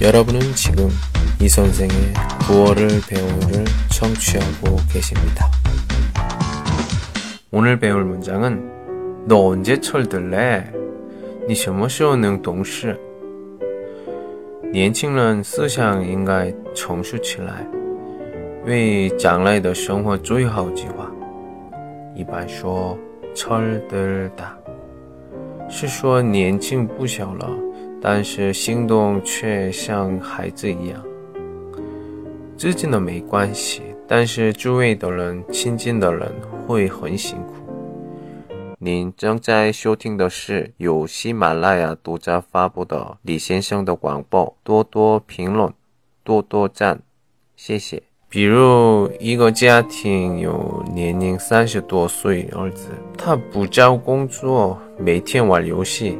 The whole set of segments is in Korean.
여러분은 지금 이 선생의 9월을 배우를 청취하고 계십니다. 오늘 배울 문장은 너 언제 철들래? 你什么时候能懂事?年轻人思想应该成熟起来，为将来的生活做好计划。一般说“철들다”，是说年轻不小了， 但是行动却像孩子一样。自己的没关系，但是周围的人、亲近的人会很辛苦。您正在收听的是由喜马拉雅独家发布的李先生的广播，多多评论，多多赞，谢谢。比如一个家庭有年龄三十多岁儿子，他不找工作，每天玩游戏，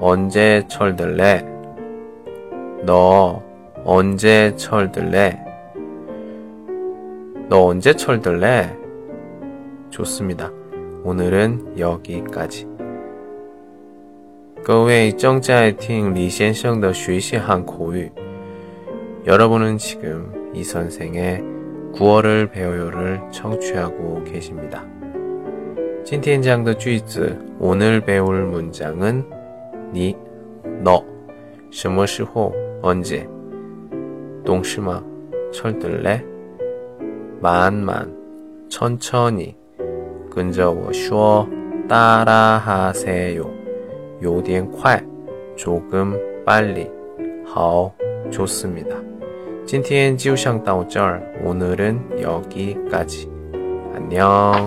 언제 철들래? 너 언제 철들래? 너 언제 철들래? 좋습니다. 오늘은 여기까지. 各位正在听李先生的学习韩口语。여러분은지금이선생의9월을배워요를 청취하고 계십니다. 今天讲的句子오늘배울문장은 你너什么时候언제懂事吗철들래만만천천히跟着我说따라하세요有点快，조금빨 리， 好，좋습니 다。 今天就上到这儿，오늘은여기까 지， 안녕。